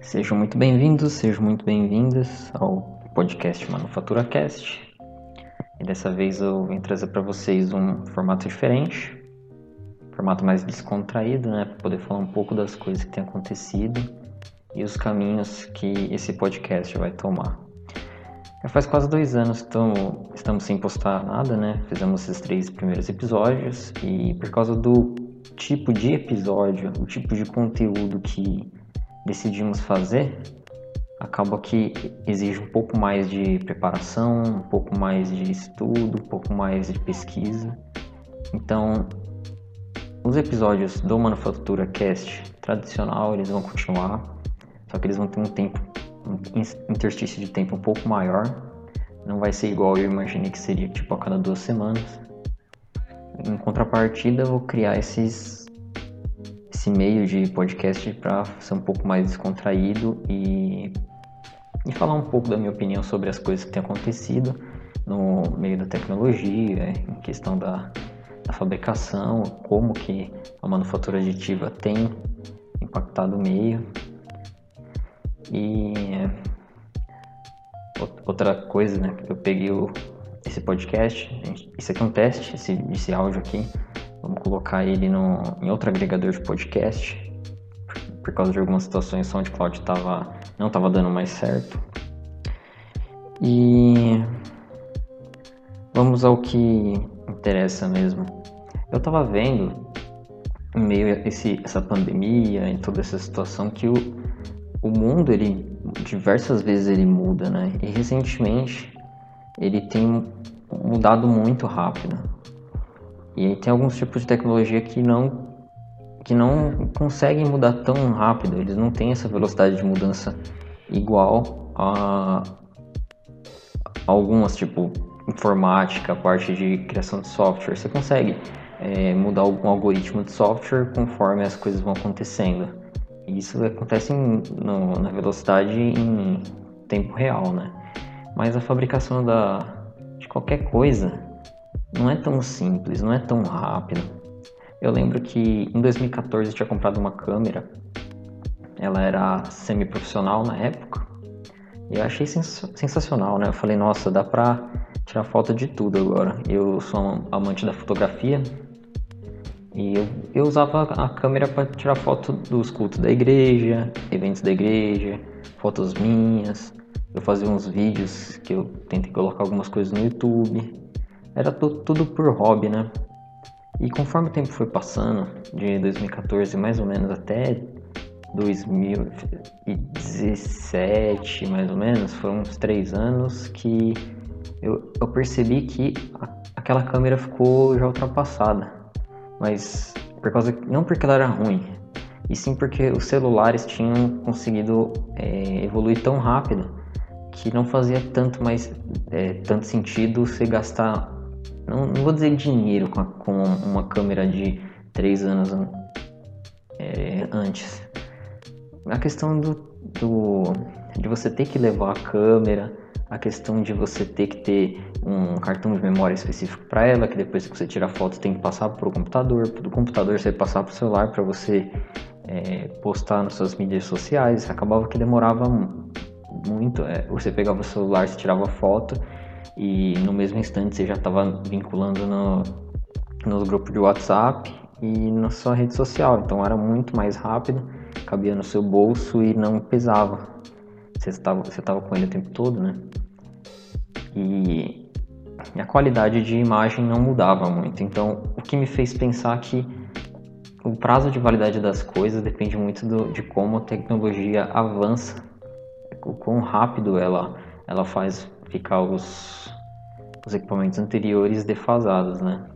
Sejam muito bem-vindos, sejam muito bem-vindas ao podcast Manufatura Cast. E dessa vez eu vim trazer para vocês um formato diferente, um formato mais descontraído, né, para poder falar um pouco das coisas que têm acontecido e os caminhos que esse podcast vai tomar. Já faz quase dois anos que estamos, estamos sem postar nada, né? Fizemos esses três primeiros episódios e por causa do tipo de episódio, o tipo de conteúdo que decidimos fazer, acaba que exige um pouco mais de preparação, um pouco mais de estudo, um pouco mais de pesquisa. Então, os episódios do Manufatura Cast tradicional, eles vão continuar, só que eles vão ter um tempo um interstício de tempo um pouco maior. Não vai ser igual eu imaginei que seria tipo a cada duas semanas. Em contrapartida, eu vou criar esses esse meio de podcast para ser um pouco mais descontraído e, e falar um pouco da minha opinião sobre as coisas que têm acontecido no meio da tecnologia, em questão da, da fabricação, como que a manufatura aditiva tem impactado o meio e outra coisa, né? Eu peguei o, esse podcast, isso aqui é um teste, esse, esse áudio aqui. Vamos colocar ele no, em outro agregador de podcast. Por causa de algumas situações, o SoundCloud tava, não estava dando mais certo. E vamos ao que interessa mesmo. Eu estava vendo, em meio a esse, essa pandemia, em toda essa situação, que o, o mundo ele diversas vezes ele muda, né? E recentemente ele tem mudado muito rápido. E aí tem alguns tipos de tecnologia que não que não conseguem mudar tão rápido, eles não têm essa velocidade de mudança igual a, algumas, tipo informática, parte de criação de software. Você consegue é, mudar algum algoritmo de software conforme as coisas vão acontecendo. Isso acontece em, no, na velocidade em tempo real, né? Mas a fabricação da, de qualquer coisa não é tão simples, não é tão rápido. Eu lembro que em 2014 eu tinha comprado uma câmera, ela era semi-profissional na época, e eu achei sens sensacional, né? Eu falei, nossa, dá pra tirar foto de tudo agora. Eu sou amante da fotografia, e eu, eu usava a câmera para tirar foto dos cultos da igreja, eventos da igreja, fotos minhas. Eu fazia uns vídeos que eu tentei colocar algumas coisas no YouTube. Era tudo, tudo por hobby, né? E conforme o tempo foi passando, de 2014 mais ou menos até 2017, mais ou menos, foram uns três anos que eu, eu percebi que a, aquela câmera ficou já ultrapassada mas por causa não porque ela era ruim, e sim porque os celulares tinham conseguido é, evoluir tão rápido que não fazia tanto mais é, tanto sentido você gastar não, não vou dizer dinheiro com, a, com uma câmera de três anos é, antes a questão do, do de você ter que levar a câmera a questão de você ter que ter um cartão de memória específico para ela, que depois que você tira a foto tem que passar para o computador, do computador você passar para o celular para você é, postar nas suas mídias sociais. Acabava que demorava muito. É, você pegava o celular, você tirava foto e no mesmo instante você já estava vinculando no, nos grupos de WhatsApp e na sua rede social. Então era muito mais rápido, cabia no seu bolso e não pesava. Você estava você tava com ele o tempo todo, né? e a qualidade de imagem não mudava muito. Então, o que me fez pensar que o prazo de validade das coisas depende muito do, de como a tecnologia avança, o quão rápido ela, ela faz ficar os, os equipamentos anteriores defasados, né?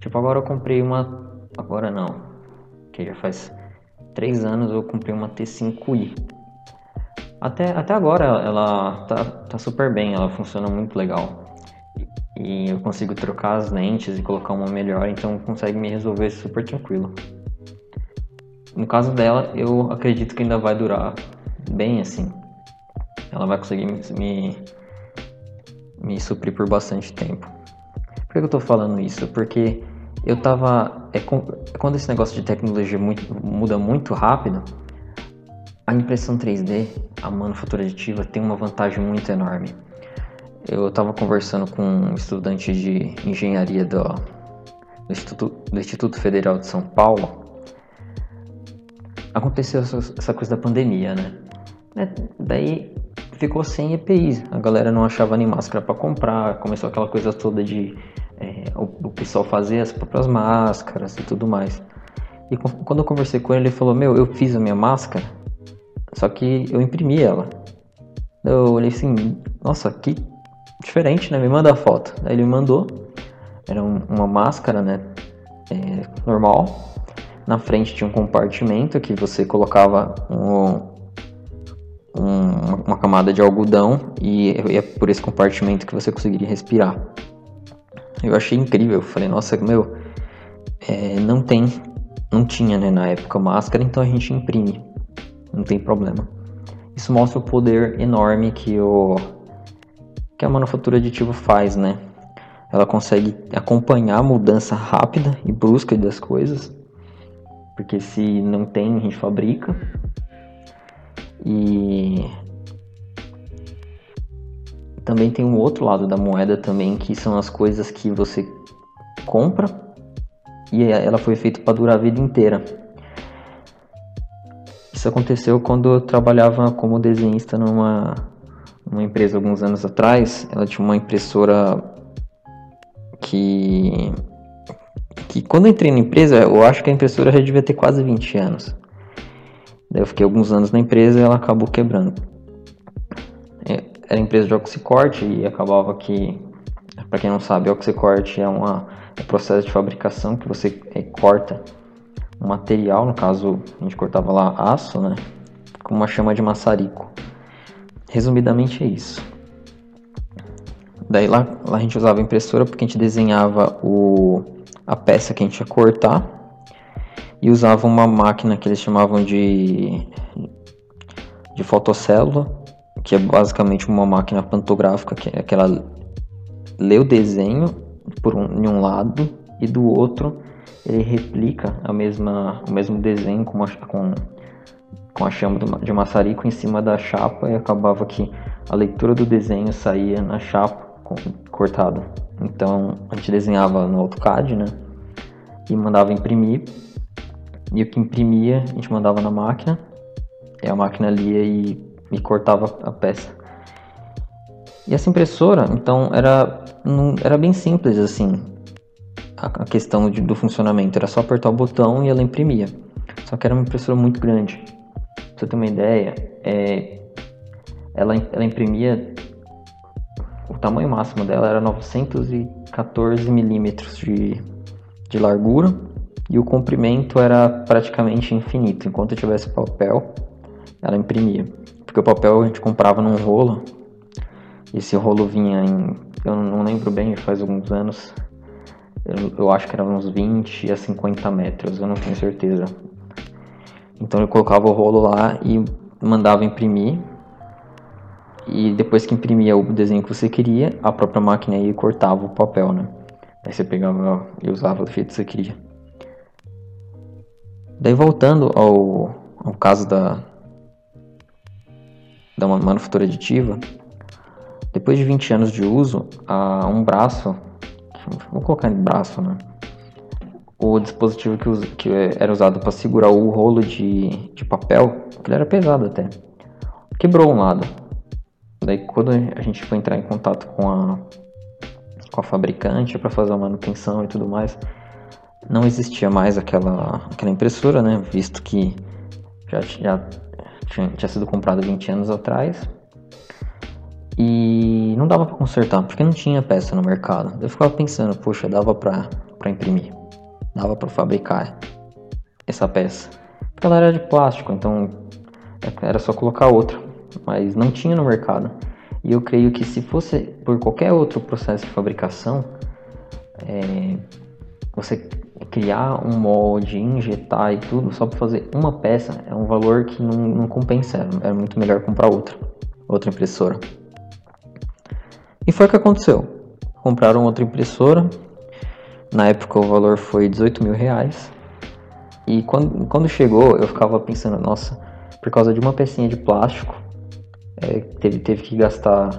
Tipo, agora eu comprei uma. Agora não, que já faz três anos eu comprei uma T5i. Até, até agora ela tá, tá super bem, ela funciona muito legal. E eu consigo trocar as lentes e colocar uma melhor, então consegue me resolver super tranquilo. No caso dela, eu acredito que ainda vai durar bem assim. Ela vai conseguir me, me suprir por bastante tempo. Por que eu tô falando isso? Porque eu tava. É, é quando esse negócio de tecnologia muito, muda muito rápido, a impressão 3D, a manufatura aditiva, tem uma vantagem muito enorme. Eu estava conversando com um estudante de engenharia do, do, Instituto, do Instituto Federal de São Paulo. Aconteceu essa coisa da pandemia, né? É, daí ficou sem EPIs, a galera não achava nem máscara para comprar, começou aquela coisa toda de é, o, o, pessoal fazer as próprias máscaras e tudo mais. E quando eu conversei com ele, ele falou: Meu, eu fiz a minha máscara, só que eu imprimi ela. Eu olhei assim: Nossa, que diferente, né? Me manda a foto. Aí ele me mandou, era um, uma máscara, né? É, normal. Na frente tinha um compartimento que você colocava um, um, uma camada de algodão e é por esse compartimento que você conseguiria respirar. Eu achei incrível, falei, nossa, meu, é, não tem, não tinha né, na época máscara, então a gente imprime, não tem problema. Isso mostra o poder enorme que, o, que a manufatura aditiva faz, né? Ela consegue acompanhar a mudança rápida e brusca das coisas, porque se não tem, a gente fabrica, e também tem um outro lado da moeda também, que são as coisas que você compra e ela foi feita para durar a vida inteira. Isso aconteceu quando eu trabalhava como desenhista numa, numa empresa alguns anos atrás. Ela tinha uma impressora que que quando eu entrei na empresa, eu acho que a impressora já devia ter quase 20 anos. Daí eu fiquei alguns anos na empresa e ela acabou quebrando. É, era empresa de oxicorte e acabava que, para quem não sabe, oxicorte é, uma, é um processo de fabricação que você é, corta um material, no caso a gente cortava lá aço, né, com uma chama de maçarico. Resumidamente é isso. Daí lá, lá a gente usava impressora porque a gente desenhava o, a peça que a gente ia cortar e usavam uma máquina que eles chamavam de, de fotocélula, que é basicamente uma máquina pantográfica, que, é, que ela lê o desenho por um, um lado e do outro ele replica a mesma, o mesmo desenho com, uma, com, com a chama de maçarico em cima da chapa e acabava que a leitura do desenho saía na chapa cortado. Então a gente desenhava no AutoCAD, né? E mandava imprimir e o que imprimia, a gente mandava na máquina, e a máquina lia e, e cortava a peça. E essa impressora, então, era, era bem simples assim, a, a questão de, do funcionamento. Era só apertar o botão e ela imprimia. Só que era uma impressora muito grande. Pra você ter uma ideia, é, ela, ela imprimia o tamanho máximo dela era 914 milímetros de, de largura e o comprimento era praticamente infinito. Enquanto tivesse papel, ela imprimia. Porque o papel a gente comprava num rolo, esse rolo vinha em. Eu não lembro bem, faz alguns anos. Eu, eu acho que era uns 20 a 50 metros, eu não tenho certeza. Então eu colocava o rolo lá e mandava imprimir. E depois que imprimia o desenho que você queria, a própria máquina aí cortava o papel, né? Aí você pegava e usava do jeito que você queria. Daí voltando ao, ao caso da, da manufatura aditiva, depois de 20 anos de uso, a um braço, vou colocar em braço, né? O dispositivo que, que era usado para segurar o rolo de, de papel, que era pesado até, quebrou um lado. Daí quando a gente foi entrar em contato com a, com a fabricante para fazer a manutenção e tudo mais, não existia mais aquela, aquela impressora, né? Visto que já, já tinha, tinha sido comprada 20 anos atrás. E não dava para consertar, porque não tinha peça no mercado. Eu ficava pensando, poxa, dava para imprimir, dava para fabricar essa peça. Porque ela era de plástico, então era só colocar outra, mas não tinha no mercado. E eu creio que se fosse por qualquer outro processo de fabricação, é, você criar um molde, injetar e tudo só para fazer uma peça é um valor que não, não compensa. É muito melhor comprar outra, outra impressora. E foi o que aconteceu. Compraram outra impressora. Na época o valor foi 18 mil reais. E quando, quando chegou eu ficava pensando, nossa, por causa de uma pecinha de plástico, é, teve, teve que gastar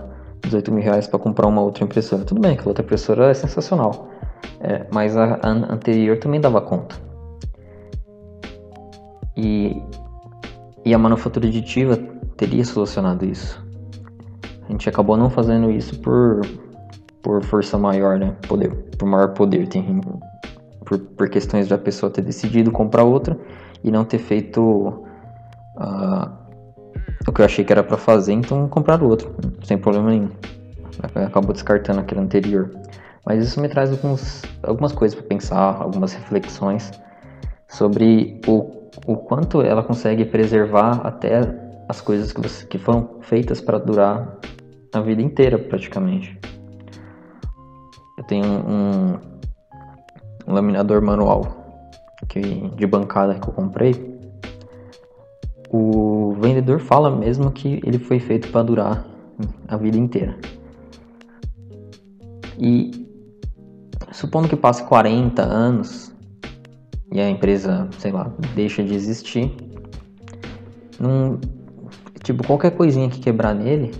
18 mil reais para comprar uma outra impressora. Tudo bem, aquela outra impressora é sensacional, é, mas a, a anterior também dava conta. E, e a manufatura aditiva teria solucionado isso. A gente acabou não fazendo isso por, por força maior, né? Poder, por maior poder. Tem, por, por questões da pessoa ter decidido comprar outra e não ter feito uh, o que eu achei que era para fazer, então comprar outro, sem problema nenhum. Acabou descartando aquele anterior. Mas isso me traz alguns, algumas coisas para pensar, algumas reflexões sobre o, o quanto ela consegue preservar até as coisas que, você, que foram feitas para durar a vida inteira, praticamente. Eu tenho um, um laminador manual que, de bancada que eu comprei. O vendedor fala mesmo que ele foi feito para durar a vida inteira. E supondo que passe 40 anos e a empresa, sei lá, deixa de existir, num, tipo, qualquer coisinha que quebrar nele,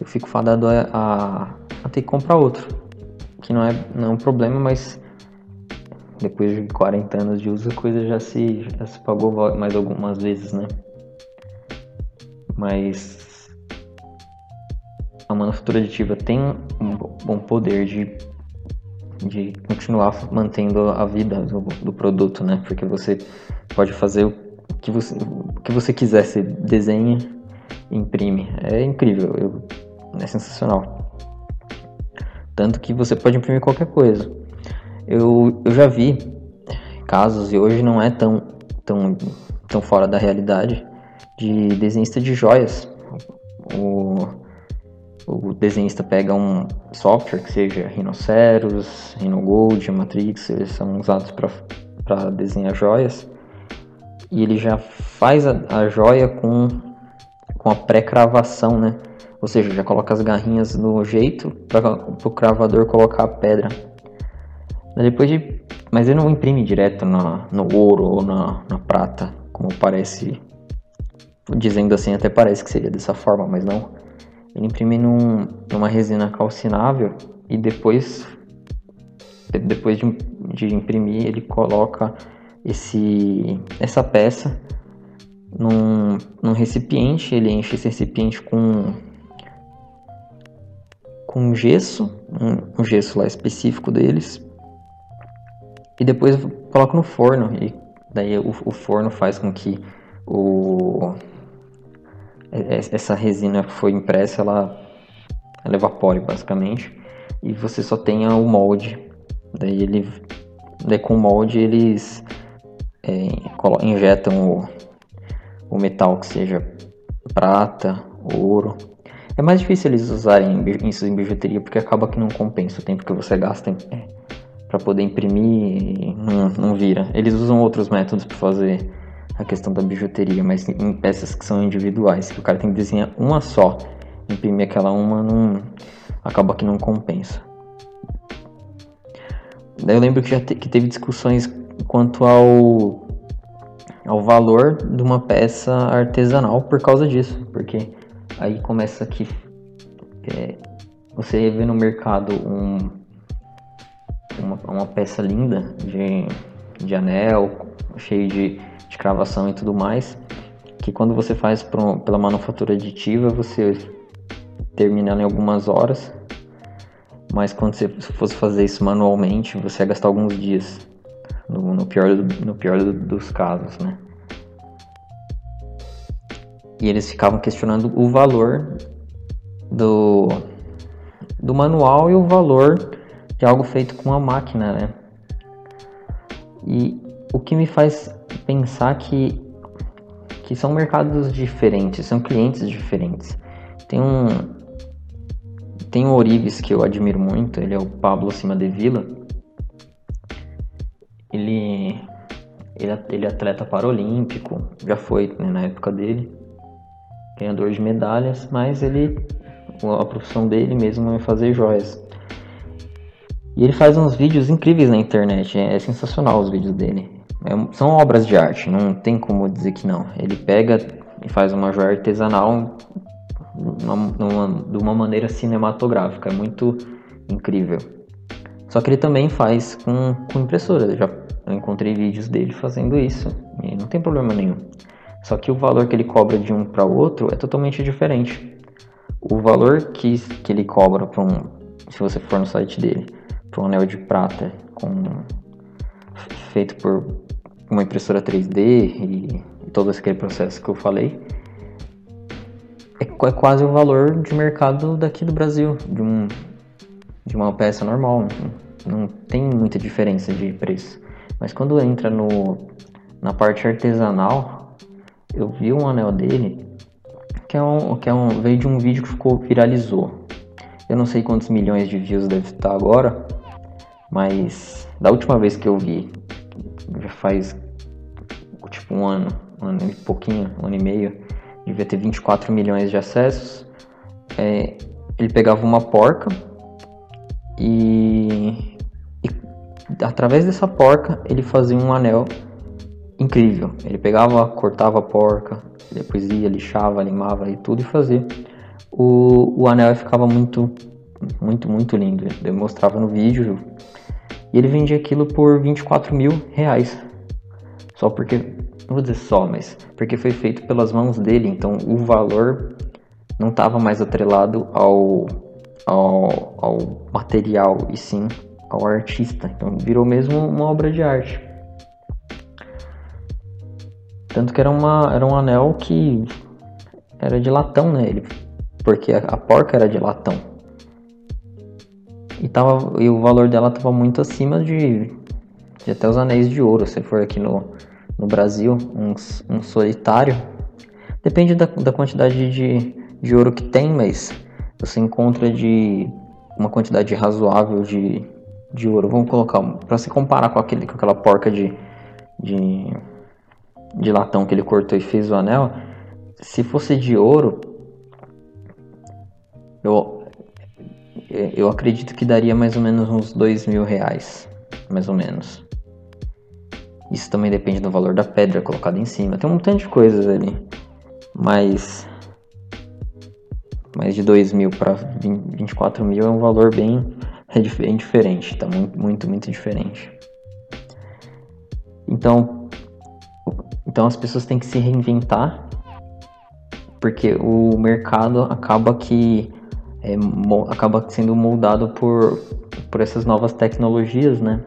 eu fico fadado a, a, a, ter que comprar outro. Que não é, não é um problema, mas depois de 40 anos de uso a coisa já se, já se pagou mais algumas vezes, né? Mas a manufatura aditiva tem um bom poder de, de continuar mantendo a vida do, do produto, né? Porque você pode fazer o que você, o que você quiser, você desenha imprime. É incrível. Eu é sensacional. Tanto que você pode imprimir qualquer coisa. Eu, eu já vi casos, e hoje não é tão, tão, tão fora da realidade, de desenhista de joias. O, o desenhista pega um software que seja Rhinoceros, Rhinogold, Matrix, eles são usados para desenhar joias. E ele já faz a, a joia com, com a pré-cravação, né? Ou seja, já coloca as garrinhas no jeito para o cravador colocar a pedra. Depois de, mas ele não imprime direto na, no ouro ou na, na prata, como parece. Dizendo assim, até parece que seria dessa forma, mas não. Ele imprime num, numa resina calcinável e depois, depois de, de imprimir, ele coloca esse, essa peça num, num recipiente. Ele enche esse recipiente com com gesso, um, um gesso lá específico deles, e depois coloco no forno e daí o, o forno faz com que o essa resina que foi impressa ela, ela evapore basicamente e você só tenha o molde daí ele daí com o molde eles é, injetam o, o metal que seja prata ouro é mais difícil eles usarem isso em bijuteria porque acaba que não compensa o tempo que você gasta é, para poder imprimir não, não vira. Eles usam outros métodos para fazer a questão da bijuteria, mas em peças que são individuais, que o cara tem que desenhar uma só, imprimir aquela uma não acaba que não compensa. Daí eu lembro que já te, que teve discussões quanto ao ao valor de uma peça artesanal por causa disso, porque Aí começa aqui. É, você vê no mercado um, uma, uma peça linda de, de anel, cheio de, de cravação e tudo mais. Que quando você faz pela manufatura aditiva, você termina em algumas horas. Mas quando você fosse fazer isso manualmente, você ia gastar alguns dias. No, no pior, no pior dos casos, né? E eles ficavam questionando o valor do, do manual e o valor de algo feito com a máquina, né? E o que me faz pensar que, que são mercados diferentes, são clientes diferentes. Tem um tem um Orives que eu admiro muito, ele é o Pablo Cima de Vila. Ele ele, ele é atleta paralímpico, já foi né, na época dele ganhador de medalhas, mas ele a profissão dele mesmo é fazer joias. E ele faz uns vídeos incríveis na internet, é, é sensacional os vídeos dele. É, são obras de arte, não tem como dizer que não. Ele pega e faz uma joia artesanal de uma maneira cinematográfica, é muito incrível. Só que ele também faz com, com impressora, eu já encontrei vídeos dele fazendo isso e não tem problema nenhum. Só que o valor que ele cobra de um para o outro é totalmente diferente. O valor que, que ele cobra para um, se você for no site dele, para um anel de prata com feito por uma impressora 3D e, todo aquele processo que eu falei, é, é, quase o valor de mercado daqui do Brasil, de, um, de uma peça normal. Não, não tem muita diferença de preço. Mas quando entra no, na parte artesanal, eu vi um anel dele que é um, que é um veio de um vídeo que ficou viralizou. Eu não sei quantos milhões de views deve estar agora, mas da última vez que eu vi, já faz tipo um ano, um ano e pouquinho, um ano e meio, devia ter 24 milhões de acessos. É, ele pegava uma porca e, e através dessa porca ele fazia um anel incrível. Ele pegava, cortava a porca, depois ia, lixava, limava e tudo e fazia. O, o anel ficava muito, muito, muito lindo. Eu mostrava no vídeo e ele vendia aquilo por 24 mil reais. Só porque, não vou dizer só, mas porque foi feito pelas mãos dele, então o valor não estava mais atrelado ao, ao, ao material e sim ao artista. Então virou mesmo uma obra de arte. Tanto que era, uma, era um anel que era de latão, né? Ele, porque a, a porca era de latão. E, tava, e o valor dela estava muito acima de, de, até os anéis de ouro. Se for aqui no, no Brasil, um, um solitário, depende da, da quantidade de, de ouro que tem, mas você encontra de uma quantidade razoável de, de ouro. Vamos colocar, para se comparar com, aquele, com aquela porca de, de, de latão que ele cortou e fez o anel, se fosse de ouro, eu, eu acredito que daria mais ou menos uns dois mil reais, mais ou menos. Isso também depende do valor da pedra colocada em cima. Tem um montão de coisas ali, mas mais de 2 mil para 24 mil é um valor bem, é diferente, tá muito, muito, muito diferente. Então, então as pessoas têm que se reinventar, porque o mercado acaba que é, acaba sendo moldado por, por essas novas tecnologias, né?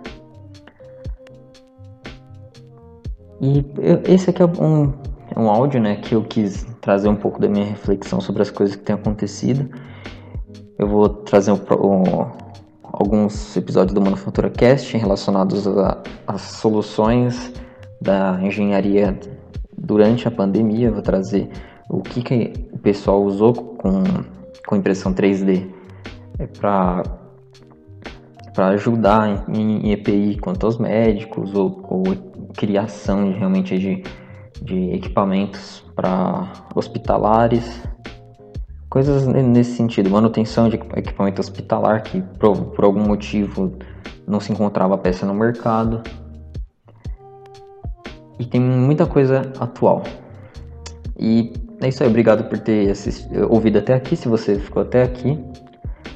E eu, esse aqui é um, é um áudio, né, que eu quis trazer um pouco da minha reflexão sobre as coisas que têm acontecido. Eu vou trazer um, um, alguns episódios do Manufatura Cast relacionados às soluções da engenharia durante a pandemia. vou trazer o que, que o pessoal usou com com impressão 3D é para para ajudar em, em, EPI quanto aos médicos ou, ou criação de, realmente de, de equipamentos para hospitalares, coisas nesse sentido, manutenção de equipamento hospitalar que por, por algum motivo não se encontrava peça no mercado. E tem muita coisa atual. E é isso aí, obrigado por ter assistido, ouvido até aqui, se você ficou até aqui.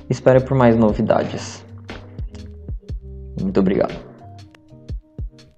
Espero por mais novidades. Muito obrigado.